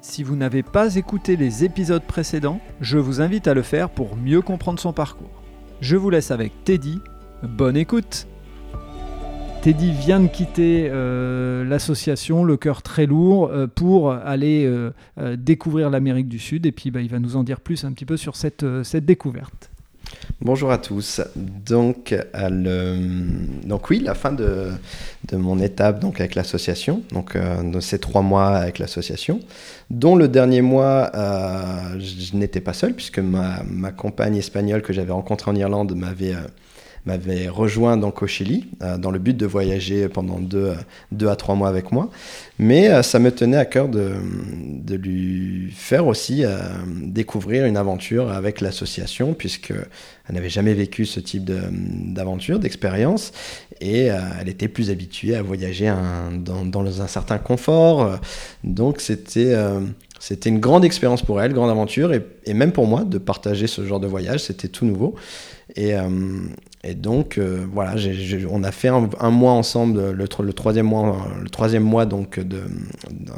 Si vous n'avez pas écouté les épisodes précédents, je vous invite à le faire pour mieux comprendre son parcours. Je vous laisse avec Teddy. Bonne écoute Teddy vient de quitter euh, l'association, le cœur très lourd, euh, pour aller euh, découvrir l'Amérique du Sud. Et puis bah, il va nous en dire plus un petit peu sur cette, cette découverte. Bonjour à tous. Donc, donc oui, la fin de, mon étape donc avec l'association, donc de ces trois mois avec l'association, dont le dernier mois, je n'étais pas seul puisque ma, ma compagne espagnole que j'avais rencontrée en Irlande m'avait m'avait rejoint donc au Chili euh, dans le but de voyager pendant deux, deux, à trois mois avec moi. Mais euh, ça me tenait à cœur de, lui faire aussi euh, découvrir une aventure avec l'association, puisqu'elle n'avait jamais vécu ce type d'aventure, d'expérience, et elle était plus habituée à voyager dans, un certain confort. donc c'était c'était une grande expérience pour elle, grande aventure, et, même pour moi de partager ce genre de voyage, c'était tout nouveau. Et, et donc, euh, voilà, on a fait un, mois ensemble, le, troisième mois, donc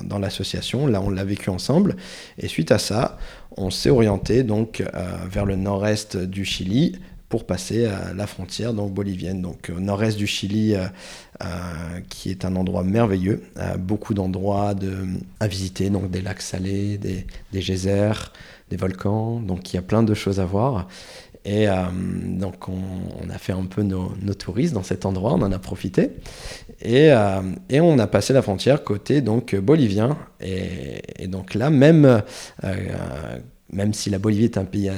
dans, l'association. Là, on l'a vécu ensemble. Et suite à ça, on s'est orienté donc euh, vers le nord-est du Chili pour passer à la frontière donc bolivienne. Donc, au nord-est du Chili, euh, qui est un endroit merveilleux, beaucoup d'endroits à visiter, donc des lacs salés, des, des geysers, des volcans. Donc, il y a plein de choses à voir. Et euh, donc, on, a fait un peu nos, touristes dans cet endroit, on en a profité. Et, euh, et on a passé la frontière côté donc bolivien. Et, donc là, même, euh, même si la Bolivie est un pays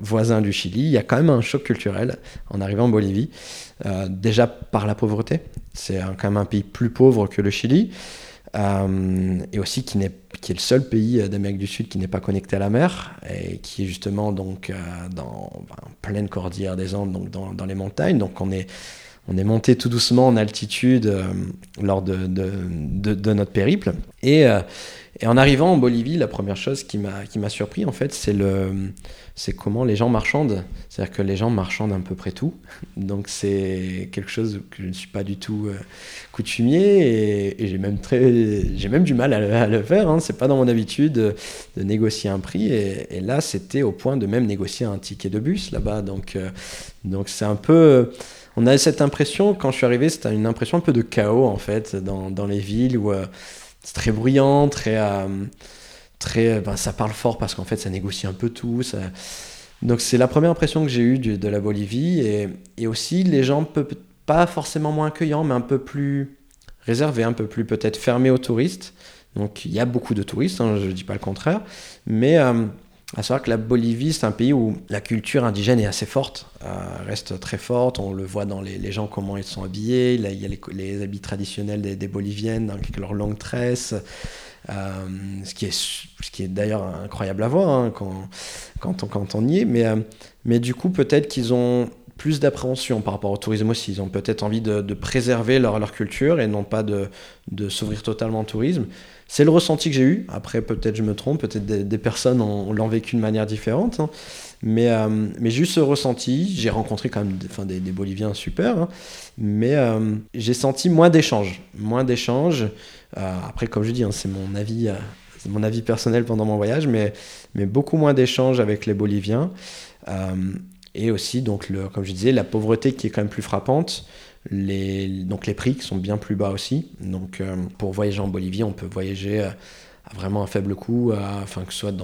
voisin du Chili, il y a quand même un choc culturel en arrivant en Bolivie. déjà par la pauvreté, c'est quand même un pays plus pauvre que le Chili. Euh, et aussi qui, est, le seul pays d'Amérique du Sud qui n'est pas connecté à la mer et qui est justement donc euh, dans pleine cordillère des Andes, donc dans, les montagnes. Donc on est, on est monté tout doucement en altitude euh, lors de, notre périple. Et, et, en arrivant en Bolivie, la première chose qui m'a surpris en fait, c'est le comment les gens marchandent. C'est-à-dire que les gens marchandent à peu près tout. Donc c'est quelque chose que je ne suis pas du tout euh, coutumier et, j'ai même, même du mal à, le faire. Hein. C'est pas dans mon habitude de, négocier un prix. Et, là, c'était au point de même négocier un ticket de bus là-bas. Donc, euh, donc c'est un peu... On a cette impression, quand je suis arrivé, c'était une impression un peu de chaos en fait dans, dans les villes où euh, c'est très bruyant, très très, ben, ça parle fort parce qu'en fait ça négocie un peu tout. Donc c'est la première impression que j'ai eue de, la Bolivie et, et, aussi les gens pas forcément moins accueillants mais un peu plus réservés, un peu plus peut-être fermés aux touristes. Donc il y a beaucoup de touristes, hein, je ne dis pas le contraire, mais euh, à savoir que la Bolivie, c'est un pays où la culture indigène est assez forte, euh, reste très forte. On le voit dans les, gens, comment ils sont habillés. il y a les, habits traditionnels des, Boliviennes, avec leurs longues tresses. Euh, ce qui est, est d'ailleurs incroyable à voir hein, quand, quand on y est. Mais, euh, mais du coup, peut-être qu'ils ont plus d'appréhension par rapport au tourisme aussi. Ils ont peut-être envie de, de, préserver leur, leur culture et non pas de, de s'ouvrir totalement au tourisme. C'est le ressenti que j'ai eu. Après, peut-être je me trompe, peut-être des, des, personnes l'ont vécu de manière différente. Hein. Mais, euh, mais ce ressenti, j'ai rencontré quand même enfin, des, des Boliviens super, hein. mais euh, j'ai senti moins d'échanges. Moins d'échanges. Euh, après, comme je dis, hein, c'est mon avis. mon avis personnel pendant mon voyage, mais, mais beaucoup moins d'échanges avec les Boliviens. et aussi, donc, le, comme je disais, la pauvreté qui est quand même plus frappante. Les, donc les prix qui sont bien plus bas aussi. Donc pour voyager en Bolivie, on peut voyager vraiment un faible coût, que ce soit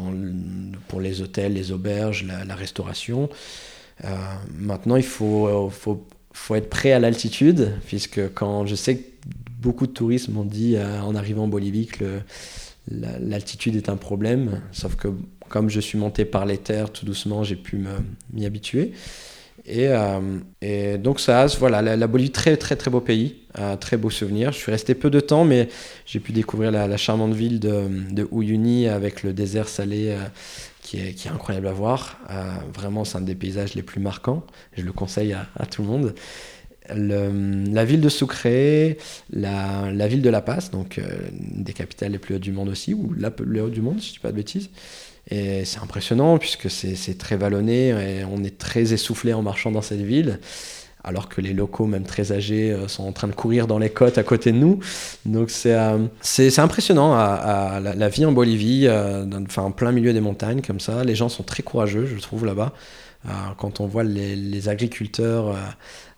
pour les hôtels, les auberges, la, restauration. Euh, maintenant, il faut, euh, être prêt à l'altitude, puisque quand je sais que beaucoup de touristes m'ont dit euh, en arrivant en Bolivie que l'altitude est un problème, sauf que comme je suis monté par les terres tout doucement, j'ai pu m'y habituer. Et, et, donc ça, voilà, la, Bolivie, très très très beau pays, un très beau souvenir. Je suis resté peu de temps, mais j'ai pu découvrir la, charmante ville de, de, Uyuni avec le désert salé qui est, qui est incroyable à voir. vraiment, c'est un des paysages les plus marquants. Je le conseille à, tout le monde la ville de Sucre, la, ville de La Paz, donc euh, des capitales les plus hautes du monde aussi, ou la plus haute du monde, si je ne dis pas de bêtises. Et c'est impressionnant puisque c'est très vallonné et on est très essoufflé en marchant dans cette ville, alors que les locaux, même très âgés, euh, sont en train de courir dans les côtes à côté de nous. Donc c'est euh, impressionnant la, vie en Bolivie, enfin en plein milieu des montagnes comme ça. Les gens sont très courageux, je trouve là-bas. quand on voit les, agriculteurs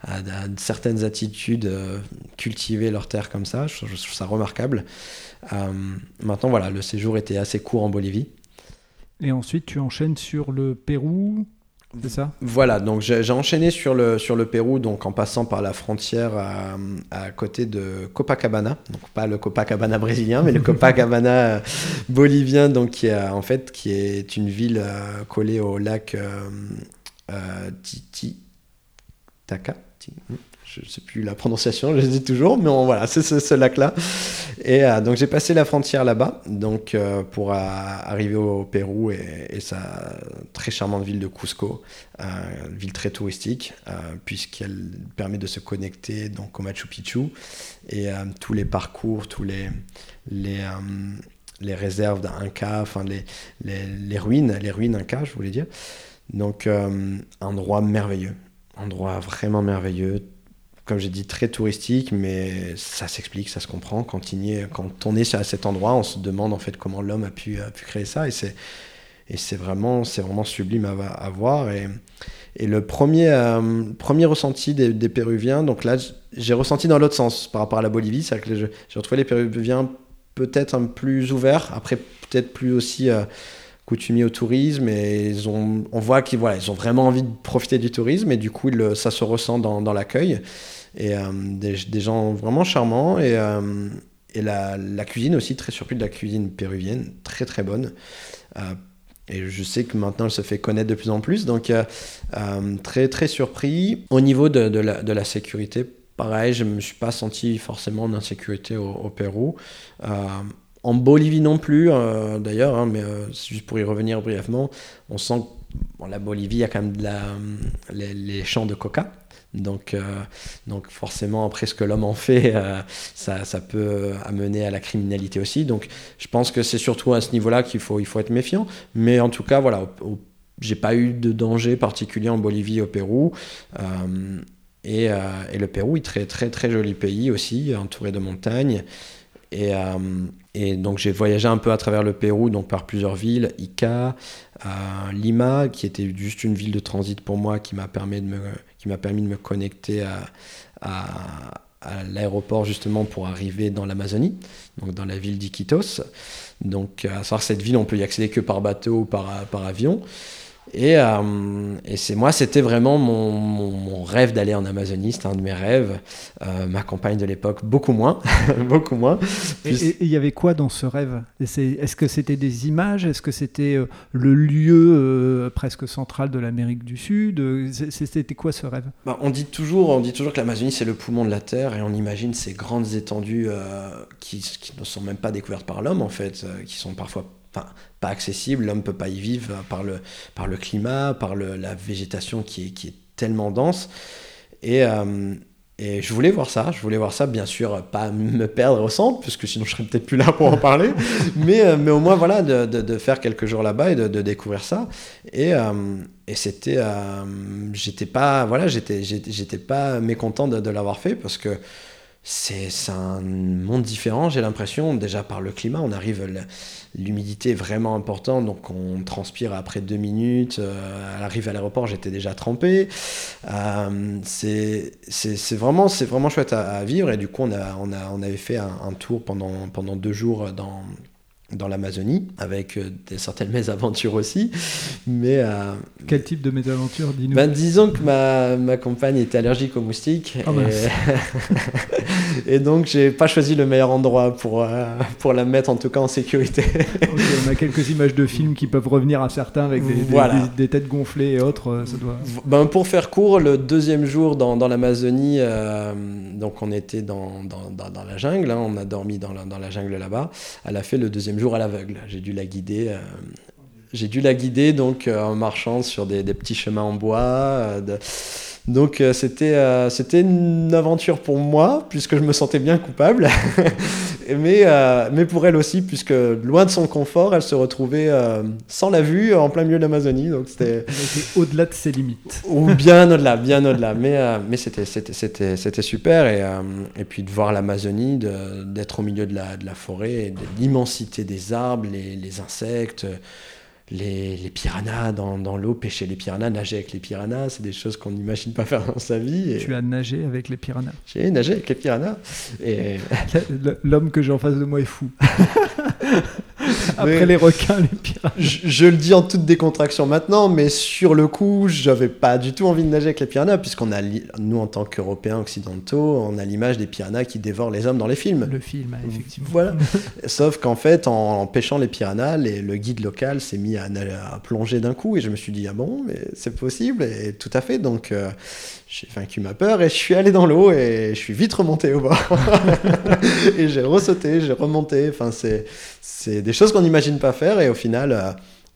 à, certaines attitudes, euh, cultiver leur terre comme ça. Je, trouve ça remarquable. Euh, maintenant, voilà, le séjour était assez court en Bolivie. Et ensuite, tu enchaînes sur le Pérou, c'est ça? Voilà, donc j'ai enchaîné sur le, sur le Pérou, donc en passant par la frontière à, à, côté de Copacabana, donc pas le Copacabana brésilien, mais le Copacabana euh, bolivien, donc qui, a, en fait, qui est une ville collée au lac Je ne sais plus la prononciation, je le dis toujours, mais voilà, c'est ce, lac-là. Et euh, donc j'ai passé la frontière là-bas, donc euh, pour arriver au, Pérou et, sa très charmante ville de Cusco, euh, ville très touristique, puisqu'elle permet de se connecter donc au Machu Picchu et tous les parcours, tous les les les réserves d'Inca, enfin les, les, les, ruines, les ruines Inca, je voulais dire. Donc un endroit merveilleux endroit vraiment merveilleux. Comme j'ai dit, très touristique, mais ça s'explique, ça se comprend. Quand, est, quand on est à cet endroit, on se demande en fait comment l'homme a pu, créer ça. Et c'est, vraiment, sublime à, voir. Et, le premier, euh, ressenti des, Péruviens, donc là, j'ai ressenti dans l'autre sens par rapport à la Bolivie. C'est que j'ai retrouvé les Péruviens peut-être un peu plus ouverts, après peut-être plus aussi. Euh, coutumiers au tourisme et ils ont, on voit qu'ils voilà, ils ont vraiment envie de profiter du tourisme et du coup ça se ressent dans, l'accueil. Et euh, des, gens vraiment charmants et, euh, et la, cuisine aussi très surpris de la cuisine péruvienne très très bonne. Euh, et je sais que maintenant elle se fait connaître de plus en plus donc très très surpris. Au niveau de, la, sécurité pareil je me suis pas senti forcément en insécurité au, au Pérou en Bolivie non plus, euh, d'ailleurs, hein, mais euh, juste pour y revenir brièvement, on sent que la Bolivie, a quand même la, les, champs de coca. Donc, euh, donc forcément, après ce que l'homme en fait, ça, ça, peut amener à la criminalité aussi. Donc je pense que c'est surtout à ce niveau-là qu'il faut, il faut être méfiant. Mais en tout cas, voilà, j'ai pas eu de danger particulier en Bolivie au Pérou. Et, et, le Pérou est très très très joli pays aussi, entouré de montagnes. Et, euh, et donc j'ai voyagé un peu à travers le Pérou, donc par plusieurs villes, Ica, euh, Lima, qui était juste une ville de transit pour moi, qui m'a permis de me, connecter à, l'aéroport justement pour arriver dans l'Amazonie, donc dans la ville d'Iquitos. Donc à savoir cette ville, on peut y accéder que par bateau ou par avion. Et, euh, et c'est moi, c'était vraiment mon, mon, rêve d'aller en Amazonie, c'était un de mes rêves. Euh, ma compagne de l'époque, beaucoup moins, beaucoup moins. Et il y avait quoi dans ce rêve? Est-ce que c'était des images? Est-ce que c'était euh, le lieu presque central de l'Amérique du Sud? C'était quoi ce rêve? Bah, On dit toujours, on dit toujours que l'Amazonie c'est le poumon de la Terre, et on imagine ces grandes étendues qui, qui, ne sont même pas découvertes par l'homme en fait, qui sont parfois enfin, pas accessible, l'homme peut pas y vivre par le, par le climat, par le, la végétation qui est, qui est tellement dense. Et, euh, et je voulais voir ça, je voulais voir ça, bien sûr, pas me perdre au centre, parce que sinon je serais peut-être plus là pour en parler, mais, euh, mais au moins voilà, de, de, de faire quelques jours là-bas et de, de, découvrir ça. Et, euh, et c'était, j'étais pas, voilà, j'étais, j'étais pas mécontent de, l'avoir fait, parce que c'est un monde différent, j'ai l'impression, déjà par le climat, on arrive, l'humidité est vraiment importante, donc on transpire après deux minutes, euh, à l'arrivée à l'aéroport j'étais déjà trempé, euh, c'est vraiment, vraiment chouette à, vivre, et du coup on, a, on, a, on avait fait un, tour pendant, pendant deux jours dans, dans l'Amazonie, avec euh, des certaines mésaventures aussi. Mais, euh, Quel type de mésaventures, dis-nous ben, Disons que ma, ma, compagne était allergique aux moustiques. Oh, et... et... donc, j'ai pas choisi le meilleur endroit pour, euh, pour la mettre, en tout cas en sécurité. on a quelques images de films qui peuvent revenir à certains avec des, des, des, têtes gonflées et autres. Ça doit... ben, pour faire court, le deuxième jour dans, dans l'Amazonie, donc on était dans, dans, dans la jungle, hein, on a dormi dans la, dans la jungle là-bas. Elle a fait le deuxième jour à l'aveugle. J'ai dû la guider. Euh, j'ai dû la guider donc en marchant sur des, des, petits chemins en bois. De, donc euh, c'était euh, c'était une aventure pour moi puisque je me sentais bien coupable, mais euh, mais pour elle aussi puisque loin de son confort, elle se retrouvait sans la vue en plein milieu de l'Amazonie. Donc c'était au-delà de ses limites. Ou bien au-delà, bien au-delà. Mais mais c'était c'était c'était c'était super et et puis de voir l'Amazonie, d'être au milieu de la de la forêt, de l'immensité des arbres, les, les insectes les, les piranhas dans, dans l'eau, pêcher les piranhas, nager avec les piranhas, c'est des choses qu'on n'imagine pas faire dans sa vie. Tu as nagé avec les piranhas J'ai nagé avec les piranhas. Et... L'homme que j'ai en face de moi est fou. Après les requins, les piranhas. Je, le dis en toute décontraction maintenant, mais sur le coup, j'avais pas du tout envie de nager avec les piranhas, puisqu'on a, nous, en tant qu'Européens occidentaux, on a l'image des piranhas qui dévorent les hommes dans les films. Le film, effectivement. Voilà. Sauf qu'en fait, en, pêchant les piranhas, le guide local s'est mis à, à, plonger d'un coup, et je me suis dit, ah bon, mais c'est possible, et tout à fait. Donc, euh, j'ai vaincu ma peur, et je suis allé dans l'eau, et je suis vite remonté au bord. et j'ai ressauté, j'ai remonté. Enfin, c'est c'est des choses qu'on n'imagine pas faire et au final, euh,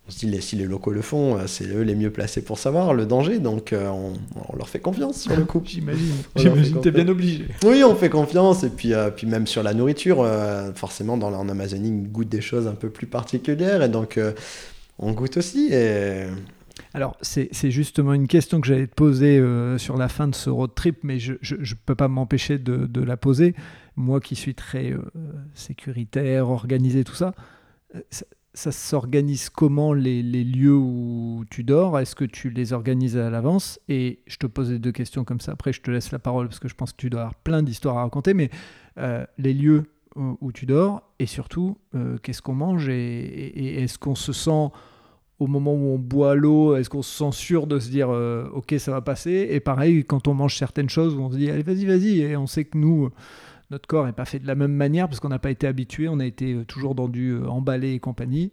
on se dit si les locaux le font, euh, c'est eux les mieux placés pour savoir le danger, donc euh, on, leur fait confiance sur le coup. J'imagine. J'imagine, t'es bien obligé. Oui, on fait confiance et puis, puis même sur la nourriture, forcément dans, en Amazonie, on goûte des choses un peu plus particulières et donc on goûte aussi. Et... Alors, c'est justement une question que j'allais te poser sur la fin de ce road trip, mais je ne peux pas m'empêcher de, de, la poser moi qui suis très euh, sécuritaire, organisé, tout ça, euh, ça, s'organise comment les, lieux où tu dors? Est-ce que tu les organises à l'avance? Et je te pose les deux questions comme ça, après je te laisse la parole parce que je pense que tu dois avoir plein d'histoires à raconter, mais euh, les lieux où, tu dors et surtout qu'est-ce qu'on mange et, est-ce qu'on se sent au moment où on boit l'eau, est-ce qu'on se sent sûr de se dire ok ça va passer? Et pareil quand on mange certaines choses, on se dit allez vas-y vas-y. Et on sait que nous notre corps n'est pas fait de la même manière parce qu'on n'a pas été habitué, on a été euh, toujours dans du euh, emballé et compagnie.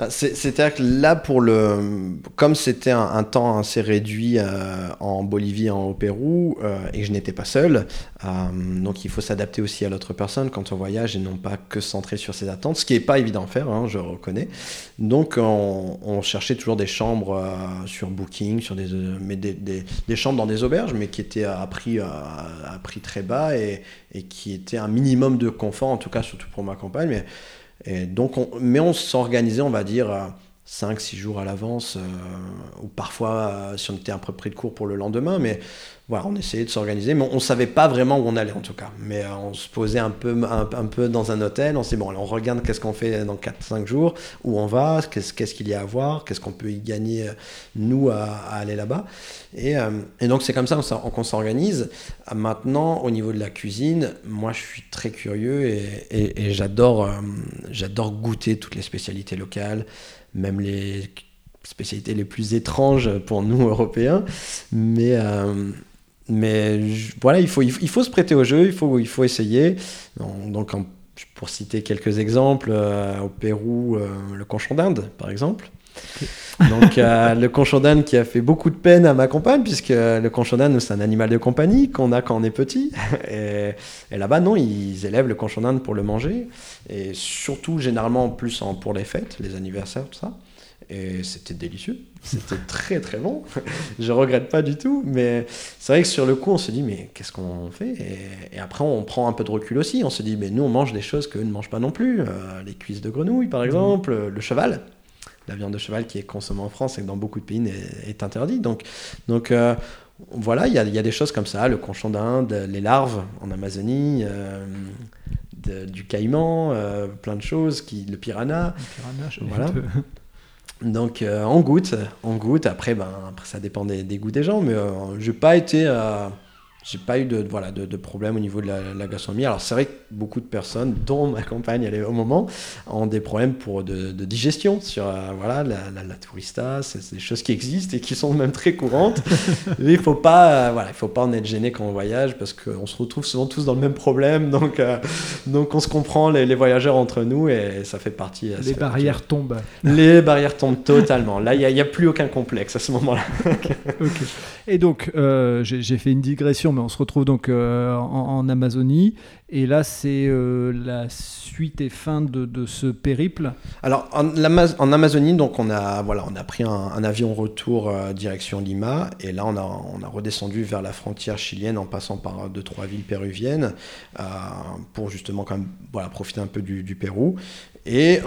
Bah, c'est-à-dire que là, pour le, comme c'était un, temps assez réduit euh, en Bolivie et au Pérou, euh, et je n'étais pas seul, euh, donc il faut s'adapter aussi à l'autre personne quand on voyage et non pas que centrer sur ses attentes, ce qui n'est pas évident à faire, hein, je reconnais. Donc on, cherchait toujours des chambres sur Booking, sur des, mais des, chambres dans des auberges, mais qui étaient à prix, très bas et, qui étaient un minimum de confort, en tout cas surtout pour ma compagne. Et donc on, mais on s'organisait, on va dire, 5-6 jours à l'avance, euh, ou parfois euh, si on était un peu pris de cours pour le lendemain, mais voilà, on essayait de s'organiser, mais on ne savait pas vraiment où on allait en tout cas. Mais euh, on se posait un peu, un, peu dans un hôtel, on s'est dit, bon, on regarde qu'est-ce qu'on fait dans 4-5 jours, où on va, qu'est-ce qu'il y a à voir, qu'est-ce qu'on peut y gagner, nous, à, aller là-bas. Et, et, donc c'est comme ça qu'on s'organise. Maintenant, au niveau de la cuisine, moi je suis très curieux et, et, et j'adore goûter toutes les spécialités locales même les spécialités les plus étranges pour nous Européens. Mais, euh, mais voilà, il faut, il faut se prêter au jeu, il faut, il faut essayer. Donc, pour citer quelques exemples, euh, au Pérou, euh, le conchon d'Inde, par exemple. Donc le conchon qui a fait beaucoup de peine à ma compagne, puisque le conchon c'est un animal de compagnie qu'on a quand on est petit. Et, là-bas, non, ils élèvent le conchon pour le manger. Et surtout, généralement, plus en, pour les fêtes, les anniversaires, tout ça. Et c'était délicieux. C'était très très bon. Je regrette pas du tout. Mais c'est vrai que sur le coup, on se dit, mais qu'est-ce qu'on fait? Et, après, on prend un peu de recul aussi. On se dit, mais nous, on mange des choses qu'eux ne mangent pas non plus. Euh, les cuisses de grenouille, par mmh. exemple, le cheval la viande de cheval qui est consommée en France et que dans beaucoup de pays est, est interdite. Donc, donc euh, voilà, il y a, y a, des choses comme ça, le conchon d'Inde, les larves en Amazonie, euh, du caïman, euh, plein de choses, qui, le piranha. Le piranha, voilà. Donc on goûte, on goûte. Après, ben, après ça dépend des, des goûts des gens, mais je n'ai pas été j'ai pas eu de, voilà, de, de, problème au niveau de la, gastronomie. Alors c'est vrai que beaucoup de personnes, dont ma compagne elle est au moment, ont des problèmes pour de, de digestion sur euh, voilà, la, la, tourista, c'est des choses qui existent et qui sont même très courantes. Mais il faut pas, euh, voilà, il faut pas en être gêné quand on voyage parce qu'on se retrouve souvent tous dans le même problème. Donc, euh, donc on se comprend les, les, voyageurs entre nous et ça fait partie. Les barrières tombent. Les barrières tombent totalement. Là, il n'y a, a, plus aucun complexe à ce moment-là. Et donc, j'ai fait une digression mais on se retrouve donc euh, en, Amazonie. Et là, c'est euh, la suite et fin de, ce périple. Alors, en, Amazonie, donc on a, voilà, on a pris un, avion retour direction Lima. Et là, on a, on a redescendu vers la frontière chilienne en passant par deux, trois villes péruviennes pour justement quand même, voilà, profiter un peu du, du Pérou. Et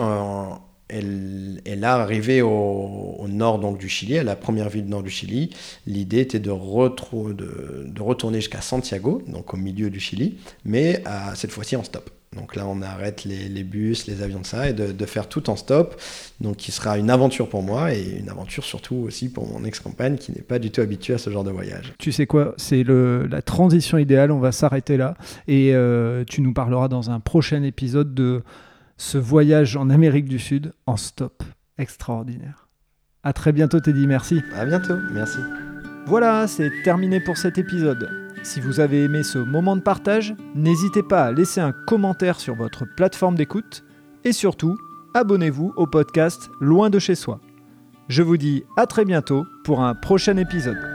elle, elle a arrivé au, nord donc, du Chili, à la première ville du nord du Chili. L'idée était de, retourner jusqu'à Santiago, donc au milieu du Chili, mais cette fois-ci en stop. Donc là, on arrête les, bus, les avions de ça, et de, faire tout en stop. Donc qui sera une aventure pour moi, et une aventure surtout aussi pour mon ex-compagne qui n'est pas du tout habituée à ce genre de voyage. Tu sais quoi, c'est la transition idéale, on va s'arrêter là, et euh, tu nous parleras dans un prochain épisode de ce voyage en Amérique du Sud en stop. Extraordinaire. À très bientôt Teddy, merci. À bientôt, merci. Voilà, c'est terminé pour cet épisode. Si vous avez aimé ce moment de partage, n'hésitez pas à laisser un commentaire sur votre plateforme d'écoute et surtout, abonnez-vous au podcast Loin de chez soi. Je vous dis à très bientôt pour un prochain épisode.